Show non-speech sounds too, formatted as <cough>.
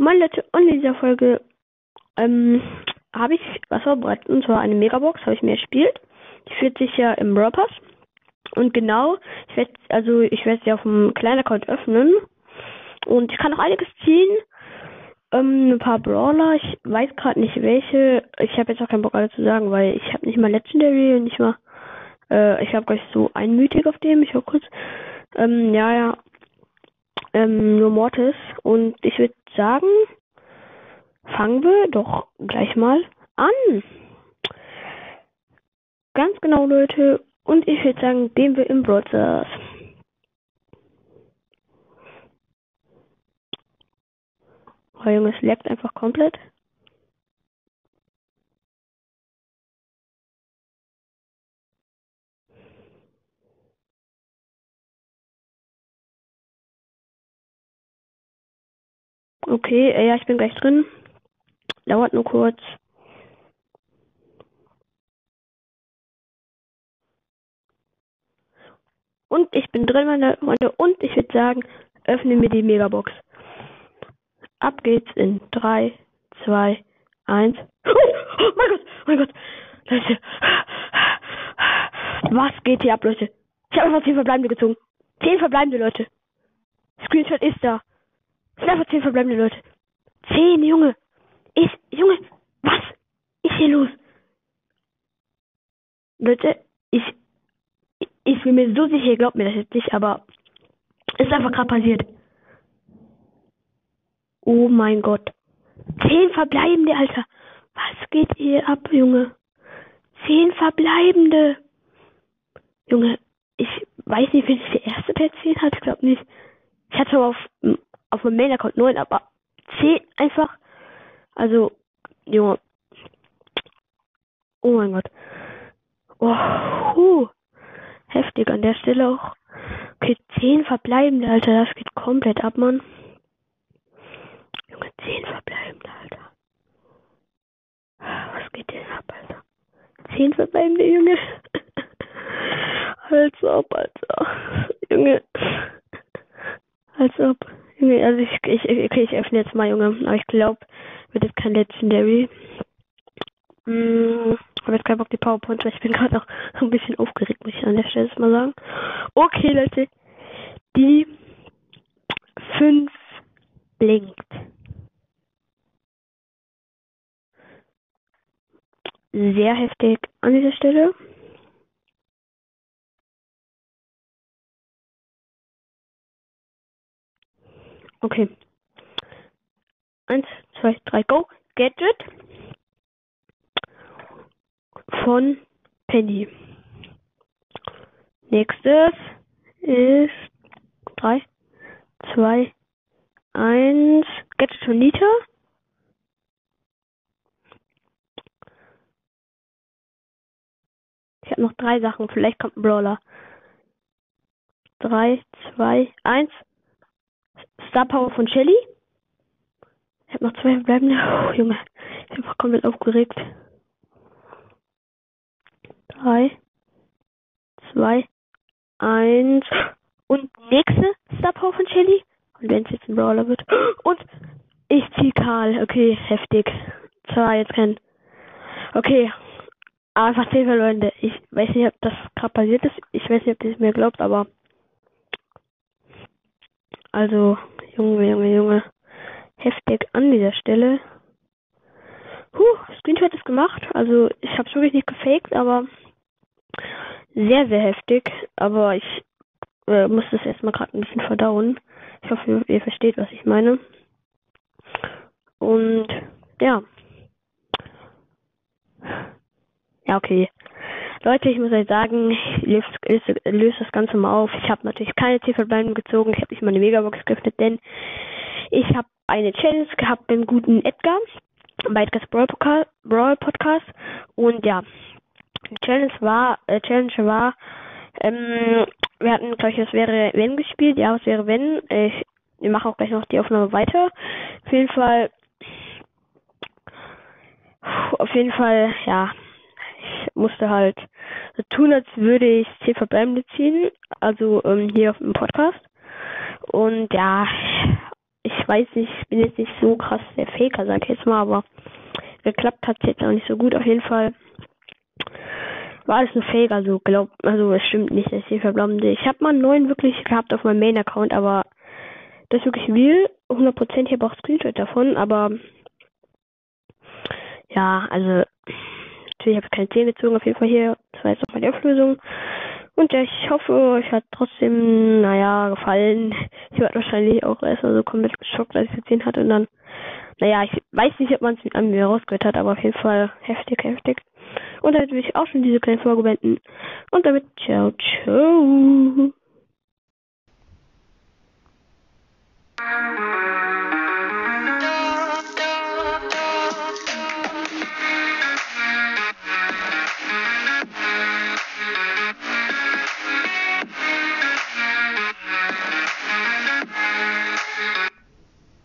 Moin Leute, und in dieser Folge ähm, habe ich was vorbereitet, und zwar eine Megabox, habe ich mir gespielt. Die führt sich ja im Brawl. Und genau, ich werde, also ich werde sie auf einem kleinen Account öffnen. Und ich kann noch einiges ziehen. Ähm, ein paar Brawler, ich weiß gerade nicht welche. Ich habe jetzt auch keinen Bock alle zu sagen, weil ich habe nicht mal Legendary und nicht mal, äh, ich habe gleich so einmütig auf dem, ich war kurz. Ähm, ja, ja. Ähm, nur Mortis. Und ich würde sagen, fangen wir doch gleich mal an. Ganz genau, Leute. Und ich würde sagen, gehen wir im Broadcast. Oh Junge, es leckt einfach komplett. Okay, äh, ja, ich bin gleich drin. Dauert nur kurz. Und ich bin drin, meine Freunde. Und ich würde sagen, öffne mir die Megabox. Ab geht's in 3, 2, 1. Oh, oh mein Gott, mein Gott. Leute. Was geht hier ab, Leute? Ich habe einfach 10 verbleibende gezogen. 10 verbleibende, Leute. Screenshot ist da. Sind einfach 10 verbleibende, Leute. 10, Junge. Ich, Junge, was ist hier los? Leute, ich, ich bin mir so sicher, glaubt mir das jetzt nicht, aber es ist einfach gerade passiert. Oh mein Gott. Zehn verbleibende, Alter. Was geht hier ab, Junge? Zehn verbleibende. Junge, ich weiß nicht, wer der erste der zehn hat, ich glaube nicht. Ich hatte auf, auf meinem Mail-Account neun, aber zehn einfach. Also, Junge. Oh mein Gott. Oh, huh. Heftig an der Stelle auch. Okay, 10 verbleibende, Alter. Das geht komplett ab, Mann. Junge, 10 verbleibende, Alter. Was geht denn ab, Alter? 10 verbleibende, Junge. <laughs> Als ob, Alter. Junge. Als ob. Junge, also ich, ich, okay, ich öffne jetzt mal, Junge. Aber ich glaube, wird jetzt kein Legendary. Hm habe jetzt keinen Bock die PowerPoint, weil ich bin <laughs> gerade auch ein bisschen aufgeregt, muss ich an der Stelle mal sagen. Okay, Leute. Die 5 blinkt. Sehr heftig an dieser Stelle. Okay. Eins, zwei, drei, go. Gadget von Penny. Nächstes ist 3, 2, 1. Gadget von Nita. Ich habe noch drei Sachen. Vielleicht kommt ein Brawler. 3, 2, 1. Star Power von Shelly. Ich habe noch zwei verbleibende. <laughs> Oh, Junge, ich bin einfach komplett aufgeregt. 3, 2, 1. Und nächste Star Power von Shelly. Und wenn es jetzt ein Brawler wird. <gasps> Und ich zieh Karl. Okay, heftig. Zwar jetzt kein. Okay. Einfach 10 verloren. Ich weiß nicht, ob das gerade passiert ist. Ich weiß nicht, ob ihr es mir glaubt, aber. Also, Junge, Junge, Junge. Heftig an dieser Stelle. Huh, Screenshot ist gemacht. Also, ich habe es wirklich nicht gefaked, aber sehr, sehr heftig, aber ich äh, muss das erstmal gerade ein bisschen verdauen. Ich hoffe, ihr versteht, was ich meine. Und ja. Ja, okay. Leute, ich muss euch sagen, ich löse, löse, löse das Ganze mal auf. Ich habe natürlich keine Zifferbleiben gezogen. Ich habe nicht mal eine Megabox geöffnet, denn ich habe eine Challenge gehabt beim guten Edgar bei Edgar's Brawl Podcast. Und ja, die Challenge war, äh, Challenge war, ähm, wir hatten, glaube ich, es wäre wenn gespielt, ja, was wäre wenn. Ich, wir machen auch gleich noch die Aufnahme weiter. Auf jeden Fall, auf jeden Fall, ja, ich musste halt so tun, als würde ich 10 Verbleibende ziehen, also ähm, hier auf dem Podcast. Und ja, ich weiß nicht, ich bin jetzt nicht so krass der Faker, sag ich jetzt mal, aber geklappt hat es jetzt auch nicht so gut. Auf jeden Fall war alles ein Fake, also glaub, also es stimmt nicht, dass ich verblammte. Ich habe mal einen neuen wirklich gehabt auf meinem Main-Account, aber das ist wirklich real. 100% ich habe auch Screenshot davon, aber ja, also natürlich habe ich keine 10 gezogen, auf jeden Fall hier. Das war jetzt nochmal die Auflösung. Und ja, ich hoffe, euch hat trotzdem, naja, gefallen. Ich war wahrscheinlich auch erst so komplett geschockt, als ich gesehen hatte. Und dann, naja, ich weiß nicht, ob man es an mir rausgehört hat, aber auf jeden Fall heftig, heftig. Und damit will ich auch schon diese kleine Folge beenden. Und damit, ciao, ciao.